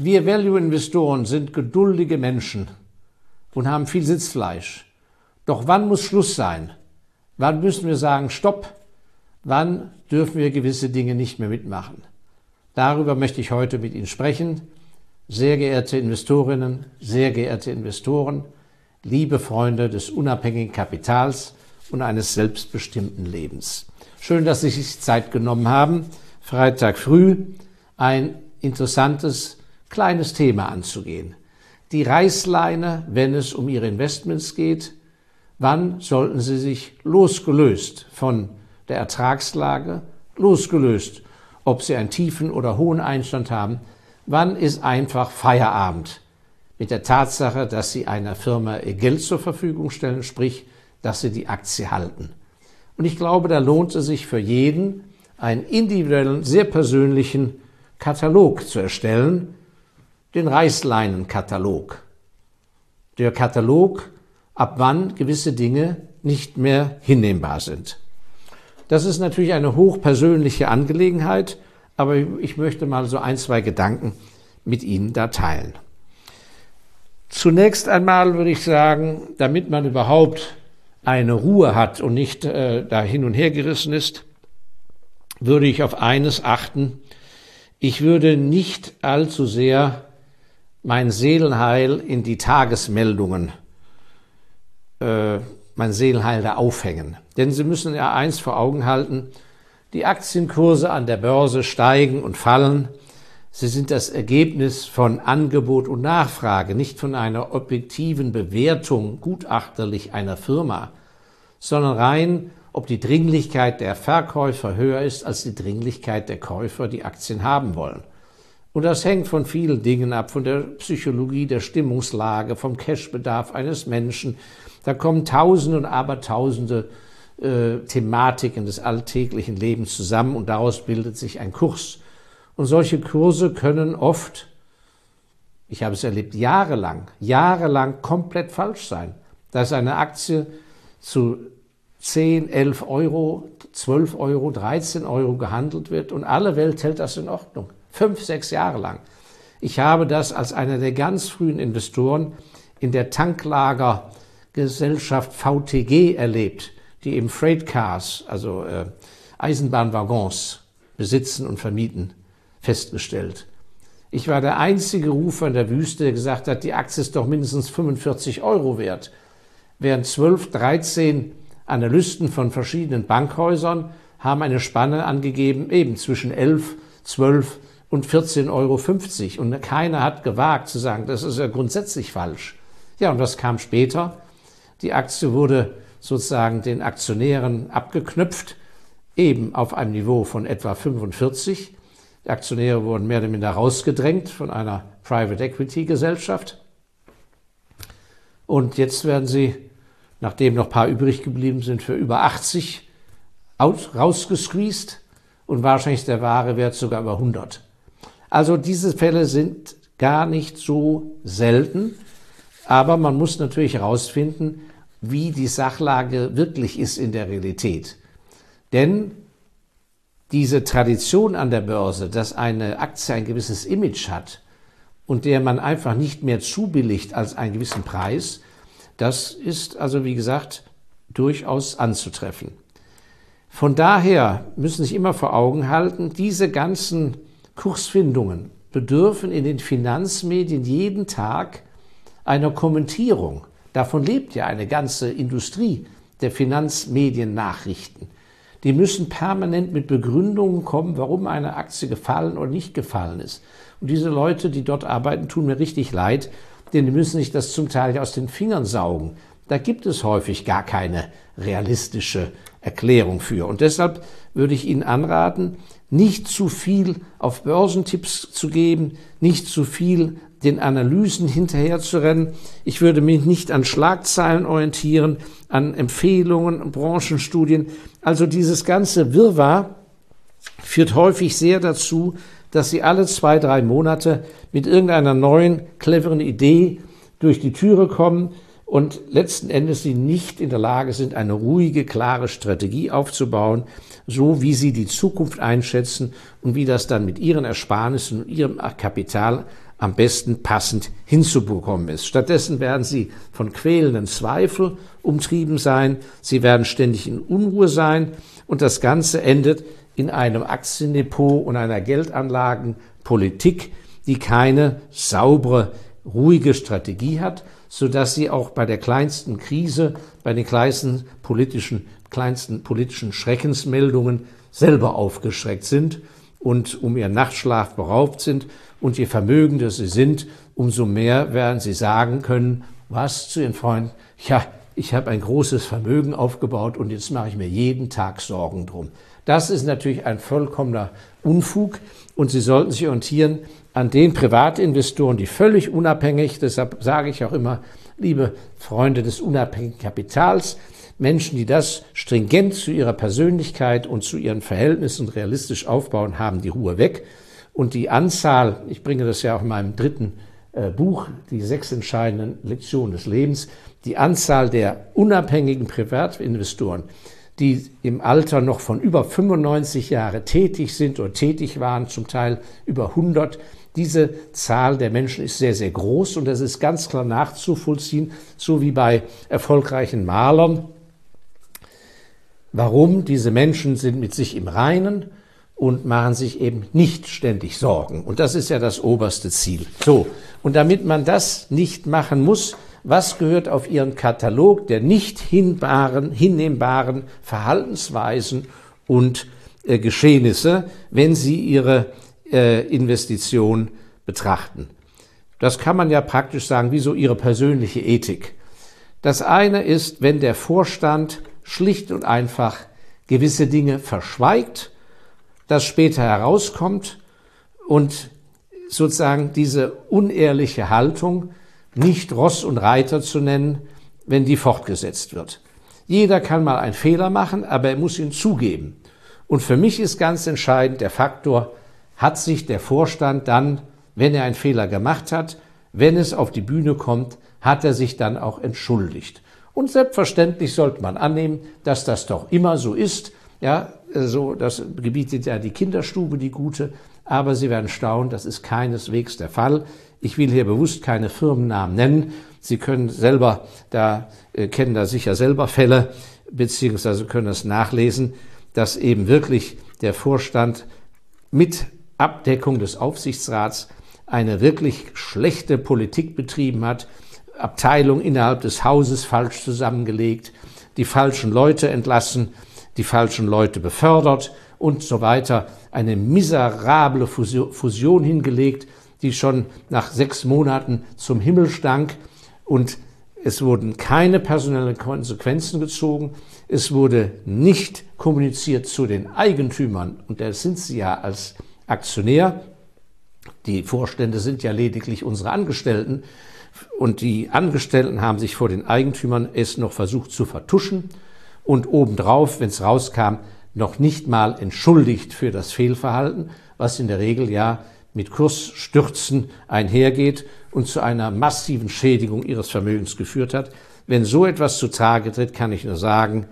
Wir Value-Investoren sind geduldige Menschen und haben viel Sitzfleisch. Doch wann muss Schluss sein? Wann müssen wir sagen, stopp? Wann dürfen wir gewisse Dinge nicht mehr mitmachen? Darüber möchte ich heute mit Ihnen sprechen. Sehr geehrte Investorinnen, sehr geehrte Investoren, liebe Freunde des unabhängigen Kapitals und eines selbstbestimmten Lebens. Schön, dass Sie sich Zeit genommen haben, Freitag früh ein interessantes kleines Thema anzugehen. Die Reißleine, wenn es um Ihre Investments geht. Wann sollten Sie sich losgelöst von der Ertragslage, losgelöst, ob Sie einen tiefen oder hohen Einstand haben, wann ist einfach Feierabend mit der Tatsache, dass Sie einer Firma Ihr Geld zur Verfügung stellen, sprich, dass Sie die Aktie halten. Und ich glaube, da lohnt es sich für jeden, einen individuellen, sehr persönlichen Katalog zu erstellen, den Reißleinenkatalog. Der Katalog, ab wann gewisse Dinge nicht mehr hinnehmbar sind. Das ist natürlich eine hochpersönliche Angelegenheit, aber ich möchte mal so ein, zwei Gedanken mit Ihnen da teilen. Zunächst einmal würde ich sagen, damit man überhaupt eine Ruhe hat und nicht äh, da hin und her gerissen ist, würde ich auf eines achten. Ich würde nicht allzu sehr mein Seelenheil in die Tagesmeldungen, äh, mein Seelenheil da aufhängen. Denn Sie müssen ja eins vor Augen halten, die Aktienkurse an der Börse steigen und fallen. Sie sind das Ergebnis von Angebot und Nachfrage, nicht von einer objektiven Bewertung gutachterlich einer Firma, sondern rein, ob die Dringlichkeit der Verkäufer höher ist als die Dringlichkeit der Käufer, die Aktien haben wollen. Und das hängt von vielen Dingen ab, von der Psychologie, der Stimmungslage, vom Cashbedarf eines Menschen. Da kommen Tausende und Abertausende äh, Thematiken des alltäglichen Lebens zusammen und daraus bildet sich ein Kurs. Und solche Kurse können oft, ich habe es erlebt, jahrelang, jahrelang komplett falsch sein. Da ist eine Aktie zu 10, 11 Euro, 12 Euro, 13 Euro gehandelt wird und alle Welt hält das in Ordnung fünf, sechs Jahre lang. Ich habe das als einer der ganz frühen Investoren in der Tanklagergesellschaft VTG erlebt, die eben Freight Cars, also äh, Eisenbahnwaggons, besitzen und vermieten, festgestellt. Ich war der einzige Rufer in der Wüste, der gesagt hat, die Aktie ist doch mindestens 45 Euro wert. Während 12, 13 Analysten von verschiedenen Bankhäusern haben eine Spanne angegeben, eben zwischen 11, 12 und 14,50 Euro. Und keiner hat gewagt zu sagen, das ist ja grundsätzlich falsch. Ja, und was kam später? Die Aktie wurde sozusagen den Aktionären abgeknüpft, eben auf einem Niveau von etwa 45. Die Aktionäre wurden mehr oder minder rausgedrängt von einer Private Equity Gesellschaft. Und jetzt werden sie, nachdem noch ein paar übrig geblieben sind, für über 80 rausgesqueezed und wahrscheinlich ist der wahre Wert sogar über 100. Also diese Fälle sind gar nicht so selten, aber man muss natürlich herausfinden, wie die Sachlage wirklich ist in der Realität. Denn diese Tradition an der Börse, dass eine Aktie ein gewisses Image hat und der man einfach nicht mehr zubilligt als einen gewissen Preis, das ist also, wie gesagt, durchaus anzutreffen. Von daher müssen Sie sich immer vor Augen halten, diese ganzen Kursfindungen bedürfen in den Finanzmedien jeden Tag einer Kommentierung. Davon lebt ja eine ganze Industrie der Finanzmediennachrichten. Die müssen permanent mit Begründungen kommen, warum eine Aktie gefallen oder nicht gefallen ist. Und diese Leute, die dort arbeiten, tun mir richtig leid, denn die müssen sich das zum Teil aus den Fingern saugen. Da gibt es häufig gar keine realistische Erklärung für. Und deshalb würde ich Ihnen anraten, nicht zu viel auf Börsentipps zu geben, nicht zu viel den Analysen hinterherzurennen. Ich würde mich nicht an Schlagzeilen orientieren, an Empfehlungen, Branchenstudien. Also dieses ganze Wirrwarr führt häufig sehr dazu, dass Sie alle zwei, drei Monate mit irgendeiner neuen, cleveren Idee durch die Türe kommen und letzten Endes sie nicht in der Lage sind, eine ruhige, klare Strategie aufzubauen, so wie sie die Zukunft einschätzen und wie das dann mit ihren Ersparnissen und ihrem Kapital am besten passend hinzubekommen ist. Stattdessen werden sie von quälenden Zweifel umtrieben sein, sie werden ständig in Unruhe sein und das Ganze endet in einem Aktiendepot und einer Geldanlagenpolitik, die keine saubere, ruhige Strategie hat, so dass sie auch bei der kleinsten Krise, bei den kleinsten politischen, kleinsten politischen Schreckensmeldungen selber aufgeschreckt sind und um ihren Nachtschlaf beraubt sind. Und je vermögender sie sind, umso mehr werden sie sagen können, was zu ihren Freunden, ja, ich habe ein großes Vermögen aufgebaut und jetzt mache ich mir jeden Tag Sorgen drum. Das ist natürlich ein vollkommener Unfug und Sie sollten sich orientieren an den Privatinvestoren, die völlig unabhängig, deshalb sage ich auch immer, liebe Freunde des unabhängigen Kapitals, Menschen, die das stringent zu ihrer Persönlichkeit und zu ihren Verhältnissen realistisch aufbauen, haben die Ruhe weg. Und die Anzahl, ich bringe das ja auch in meinem dritten äh, Buch, die sechs entscheidenden Lektionen des Lebens, die Anzahl der unabhängigen Privatinvestoren, die im Alter noch von über 95 Jahre tätig sind oder tätig waren, zum Teil über 100, diese Zahl der Menschen ist sehr, sehr groß und das ist ganz klar nachzuvollziehen, so wie bei erfolgreichen Malern. Warum? Diese Menschen sind mit sich im Reinen und machen sich eben nicht ständig Sorgen. Und das ist ja das oberste Ziel. So. Und damit man das nicht machen muss, was gehört auf Ihren Katalog der nicht hinbaren, hinnehmbaren Verhaltensweisen und äh, Geschehnisse, wenn Sie Ihre äh, Investition betrachten. Das kann man ja praktisch sagen, wie so ihre persönliche Ethik. Das eine ist, wenn der Vorstand schlicht und einfach gewisse Dinge verschweigt, das später herauskommt und sozusagen diese unehrliche Haltung nicht Ross und Reiter zu nennen, wenn die fortgesetzt wird. Jeder kann mal einen Fehler machen, aber er muss ihn zugeben. Und für mich ist ganz entscheidend der Faktor, hat sich der Vorstand dann, wenn er einen Fehler gemacht hat, wenn es auf die Bühne kommt, hat er sich dann auch entschuldigt. Und selbstverständlich sollte man annehmen, dass das doch immer so ist. Ja, so, das gebietet ja die Kinderstube, die gute. Aber Sie werden staunen, das ist keineswegs der Fall. Ich will hier bewusst keine Firmennamen nennen. Sie können selber, da äh, kennen da sicher selber Fälle, beziehungsweise können das nachlesen, dass eben wirklich der Vorstand mit Abdeckung des Aufsichtsrats eine wirklich schlechte Politik betrieben hat, Abteilung innerhalb des Hauses falsch zusammengelegt, die falschen Leute entlassen, die falschen Leute befördert und so weiter. Eine miserable Fusion hingelegt, die schon nach sechs Monaten zum Himmel stank und es wurden keine personellen Konsequenzen gezogen. Es wurde nicht kommuniziert zu den Eigentümern, und da sind sie ja als Aktionär. Die Vorstände sind ja lediglich unsere Angestellten. Und die Angestellten haben sich vor den Eigentümern es noch versucht zu vertuschen und obendrauf, wenn es rauskam, noch nicht mal entschuldigt für das Fehlverhalten, was in der Regel ja mit Kursstürzen einhergeht und zu einer massiven Schädigung ihres Vermögens geführt hat. Wenn so etwas zutage tritt, kann ich nur sagen,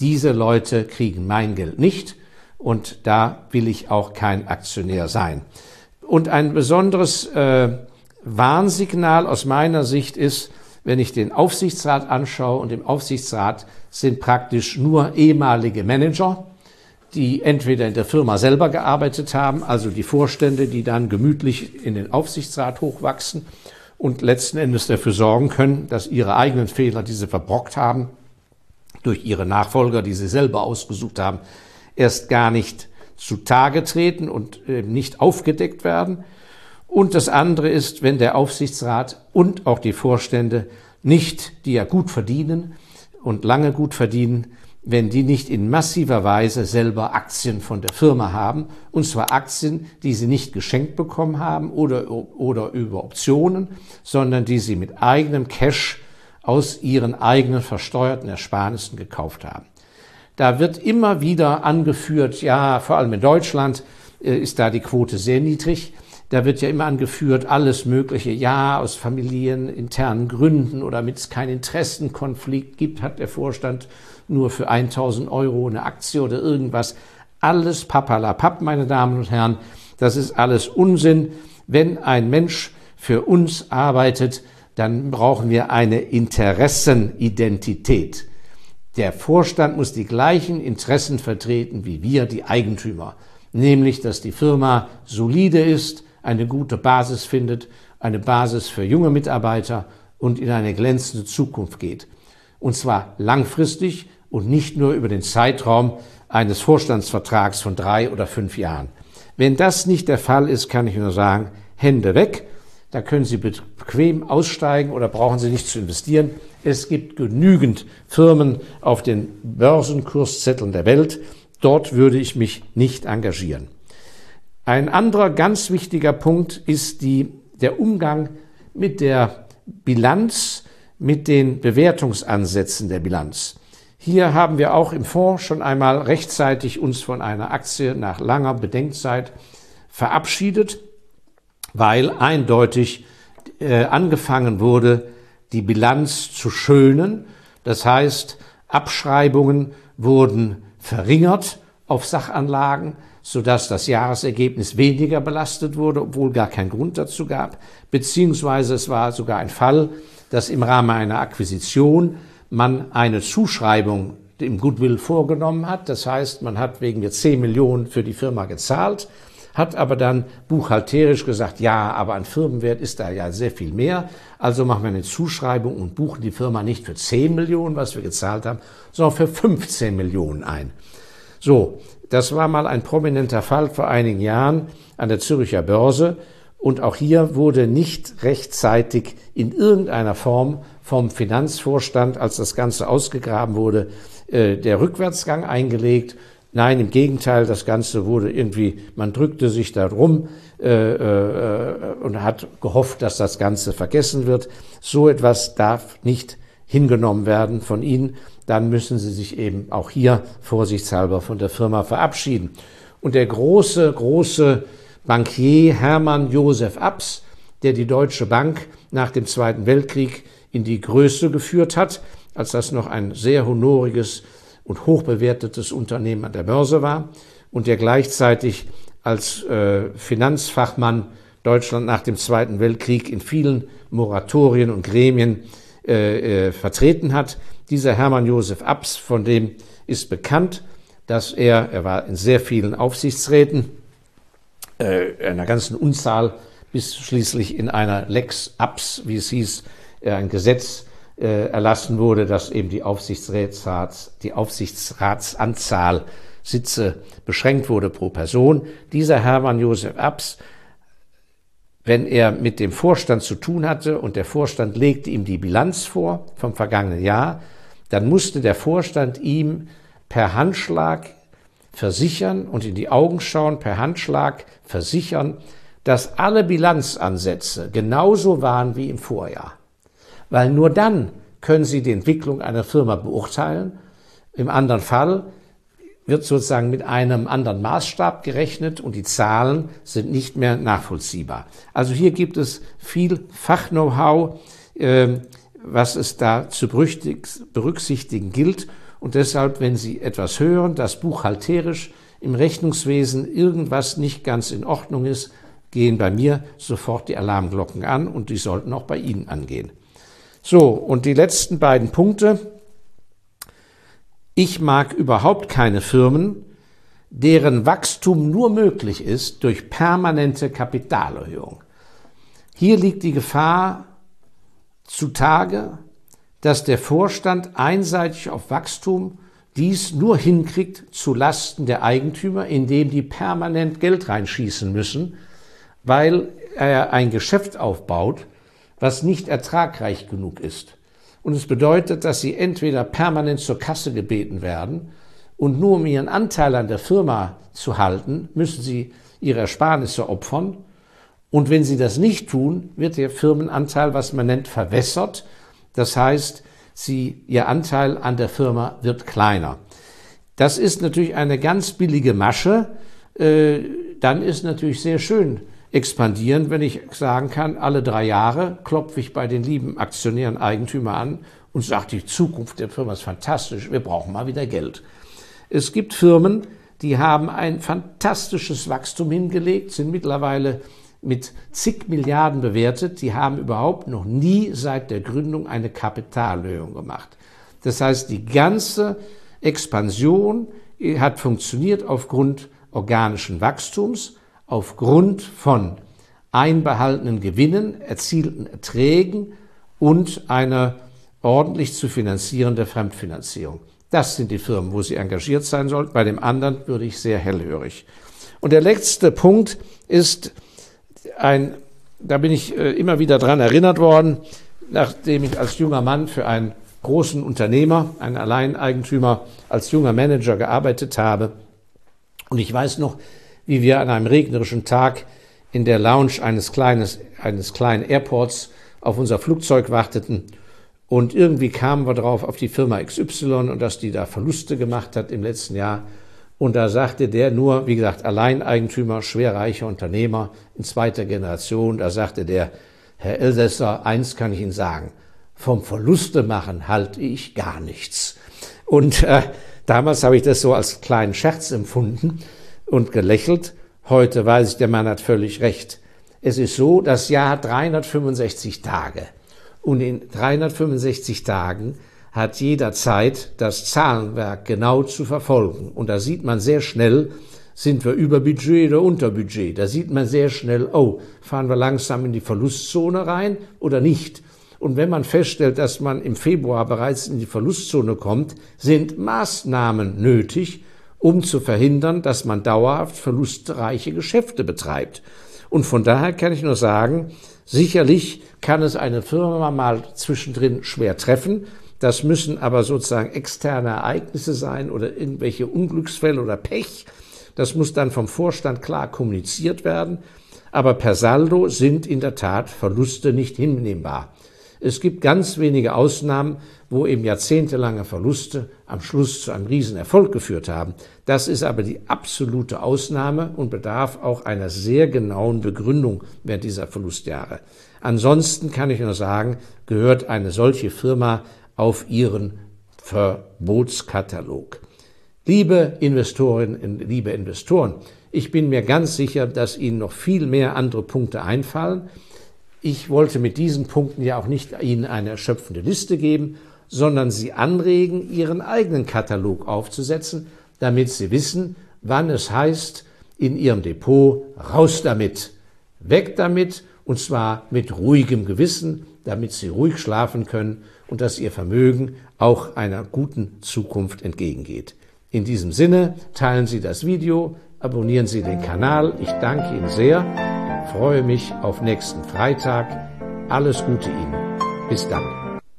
diese Leute kriegen mein Geld nicht und da will ich auch kein Aktionär sein. Und ein besonderes äh, Warnsignal aus meiner Sicht ist, wenn ich den Aufsichtsrat anschaue und im Aufsichtsrat sind praktisch nur ehemalige Manager, die entweder in der Firma selber gearbeitet haben, also die Vorstände, die dann gemütlich in den Aufsichtsrat hochwachsen und letzten Endes dafür sorgen können, dass ihre eigenen Fehler, die sie verbrockt haben, durch ihre Nachfolger, die sie selber ausgesucht haben, erst gar nicht zutage treten und äh, nicht aufgedeckt werden. Und das andere ist, wenn der Aufsichtsrat und auch die Vorstände nicht, die ja gut verdienen und lange gut verdienen, wenn die nicht in massiver Weise selber Aktien von der Firma haben, und zwar Aktien, die sie nicht geschenkt bekommen haben oder, oder über Optionen, sondern die sie mit eigenem Cash aus ihren eigenen versteuerten Ersparnissen gekauft haben. Da wird immer wieder angeführt, ja, vor allem in Deutschland äh, ist da die Quote sehr niedrig. Da wird ja immer angeführt, alles Mögliche. Ja, aus familieninternen Gründen oder damit es keinen Interessenkonflikt gibt, hat der Vorstand nur für 1000 Euro eine Aktie oder irgendwas. Alles papalapap, meine Damen und Herren. Das ist alles Unsinn. Wenn ein Mensch für uns arbeitet, dann brauchen wir eine Interessenidentität. Der Vorstand muss die gleichen Interessen vertreten wie wir, die Eigentümer, nämlich dass die Firma solide ist, eine gute Basis findet, eine Basis für junge Mitarbeiter und in eine glänzende Zukunft geht. Und zwar langfristig und nicht nur über den Zeitraum eines Vorstandsvertrags von drei oder fünf Jahren. Wenn das nicht der Fall ist, kann ich nur sagen, Hände weg. Da können Sie bequem aussteigen oder brauchen Sie nicht zu investieren. Es gibt genügend Firmen auf den Börsenkurszetteln der Welt. Dort würde ich mich nicht engagieren. Ein anderer ganz wichtiger Punkt ist die, der Umgang mit der Bilanz, mit den Bewertungsansätzen der Bilanz. Hier haben wir auch im Fonds schon einmal rechtzeitig uns von einer Aktie nach langer Bedenkzeit verabschiedet, weil eindeutig äh, angefangen wurde, die Bilanz zu schönen. Das heißt, Abschreibungen wurden verringert auf Sachanlagen sodass das Jahresergebnis weniger belastet wurde, obwohl gar kein Grund dazu gab, beziehungsweise es war sogar ein Fall, dass im Rahmen einer Akquisition man eine Zuschreibung im Goodwill vorgenommen hat. Das heißt, man hat wegen der 10 Millionen für die Firma gezahlt, hat aber dann buchhalterisch gesagt, ja, aber an Firmenwert ist da ja sehr viel mehr. Also machen wir eine Zuschreibung und buchen die Firma nicht für 10 Millionen, was wir gezahlt haben, sondern für 15 Millionen ein. So, das war mal ein prominenter Fall vor einigen Jahren an der Züricher Börse. Und auch hier wurde nicht rechtzeitig in irgendeiner Form vom Finanzvorstand, als das Ganze ausgegraben wurde, äh, der Rückwärtsgang eingelegt. Nein, im Gegenteil, das Ganze wurde irgendwie, man drückte sich da rum äh, äh, und hat gehofft, dass das Ganze vergessen wird. So etwas darf nicht hingenommen werden von Ihnen dann müssen Sie sich eben auch hier vorsichtshalber von der Firma verabschieden. Und der große, große Bankier Hermann Josef Abs, der die Deutsche Bank nach dem Zweiten Weltkrieg in die Größe geführt hat, als das noch ein sehr honoriges und hochbewertetes Unternehmen an der Börse war und der gleichzeitig als äh, Finanzfachmann Deutschland nach dem Zweiten Weltkrieg in vielen Moratorien und Gremien äh, äh, vertreten hat, dieser Hermann Josef Abs, von dem ist bekannt, dass er, er war in sehr vielen Aufsichtsräten, äh, einer ganzen Unzahl, bis schließlich in einer Lex Abs, wie es hieß, äh, ein Gesetz äh, erlassen wurde, dass eben die, Aufsichtsrats, die Aufsichtsratsanzahl Sitze beschränkt wurde pro Person. Dieser Hermann Josef Abs wenn er mit dem Vorstand zu tun hatte und der Vorstand legte ihm die Bilanz vor vom vergangenen Jahr, dann musste der Vorstand ihm per Handschlag versichern und in die Augen schauen, per Handschlag versichern, dass alle Bilanzansätze genauso waren wie im Vorjahr. Weil nur dann können Sie die Entwicklung einer Firma beurteilen. Im anderen Fall wird sozusagen mit einem anderen Maßstab gerechnet und die Zahlen sind nicht mehr nachvollziehbar. Also hier gibt es viel Fachknow-how, äh, was es da zu berücksichtigen gilt. Und deshalb, wenn Sie etwas hören, dass buchhalterisch im Rechnungswesen irgendwas nicht ganz in Ordnung ist, gehen bei mir sofort die Alarmglocken an und die sollten auch bei Ihnen angehen. So, und die letzten beiden Punkte. Ich mag überhaupt keine Firmen, deren Wachstum nur möglich ist durch permanente Kapitalerhöhung. Hier liegt die Gefahr zutage, dass der Vorstand einseitig auf Wachstum dies nur hinkriegt zu Lasten der Eigentümer, indem die permanent Geld reinschießen müssen, weil er ein Geschäft aufbaut, was nicht ertragreich genug ist. Und es bedeutet, dass sie entweder permanent zur Kasse gebeten werden und nur um ihren Anteil an der Firma zu halten, müssen sie ihre Ersparnisse opfern und wenn sie das nicht tun, wird der Firmenanteil, was man nennt, verwässert. Das heißt, sie, ihr Anteil an der Firma wird kleiner. Das ist natürlich eine ganz billige Masche. Äh, dann ist natürlich sehr schön, expandieren, wenn ich sagen kann, alle drei Jahre klopfe ich bei den lieben Aktionären, Eigentümer an und sage, die Zukunft der Firma ist fantastisch, wir brauchen mal wieder Geld. Es gibt Firmen, die haben ein fantastisches Wachstum hingelegt, sind mittlerweile mit zig Milliarden bewertet, die haben überhaupt noch nie seit der Gründung eine Kapitalerhöhung gemacht. Das heißt, die ganze Expansion hat funktioniert aufgrund organischen Wachstums, aufgrund von einbehaltenen Gewinnen, erzielten Erträgen und einer ordentlich zu finanzierenden Fremdfinanzierung. Das sind die Firmen, wo sie engagiert sein sollten. Bei dem anderen würde ich sehr hellhörig. Und der letzte Punkt ist ein, da bin ich äh, immer wieder dran erinnert worden, nachdem ich als junger Mann für einen großen Unternehmer, einen Alleineigentümer, als junger Manager gearbeitet habe. Und ich weiß noch, wie wir an einem regnerischen Tag in der Lounge eines, kleines, eines kleinen Airports auf unser Flugzeug warteten. Und irgendwie kamen wir drauf auf die Firma XY und dass die da Verluste gemacht hat im letzten Jahr. Und da sagte der nur, wie gesagt, Alleineigentümer, schwerreicher Unternehmer in zweiter Generation, da sagte der, Herr Elsässer, eins kann ich Ihnen sagen, vom Verluste machen halte ich gar nichts. Und äh, damals habe ich das so als kleinen Scherz empfunden und gelächelt. Heute weiß ich, der Mann hat völlig recht. Es ist so, das Jahr hat 365 Tage. Und in 365 Tagen hat jeder Zeit, das Zahlenwerk genau zu verfolgen. Und da sieht man sehr schnell, sind wir über Budget oder unter Budget. Da sieht man sehr schnell, oh, fahren wir langsam in die Verlustzone rein oder nicht. Und wenn man feststellt, dass man im Februar bereits in die Verlustzone kommt, sind Maßnahmen nötig, um zu verhindern, dass man dauerhaft verlustreiche Geschäfte betreibt. Und von daher kann ich nur sagen, sicherlich kann es eine Firma mal zwischendrin schwer treffen. Das müssen aber sozusagen externe Ereignisse sein oder irgendwelche Unglücksfälle oder Pech. Das muss dann vom Vorstand klar kommuniziert werden. Aber per Saldo sind in der Tat Verluste nicht hinnehmbar. Es gibt ganz wenige Ausnahmen, wo eben jahrzehntelange Verluste am Schluss zu einem Riesenerfolg geführt haben. Das ist aber die absolute Ausnahme und bedarf auch einer sehr genauen Begründung während dieser Verlustjahre. Ansonsten kann ich nur sagen, gehört eine solche Firma auf ihren Verbotskatalog. Liebe Investorinnen, liebe Investoren, ich bin mir ganz sicher, dass Ihnen noch viel mehr andere Punkte einfallen. Ich wollte mit diesen Punkten ja auch nicht Ihnen eine erschöpfende Liste geben, sondern Sie anregen, Ihren eigenen Katalog aufzusetzen, damit Sie wissen, wann es heißt, in Ihrem Depot raus damit, weg damit, und zwar mit ruhigem Gewissen, damit Sie ruhig schlafen können und dass Ihr Vermögen auch einer guten Zukunft entgegengeht. In diesem Sinne teilen Sie das Video, abonnieren Sie den Kanal. Ich danke Ihnen sehr freue mich auf nächsten Freitag. Alles Gute Ihnen. Bis dann.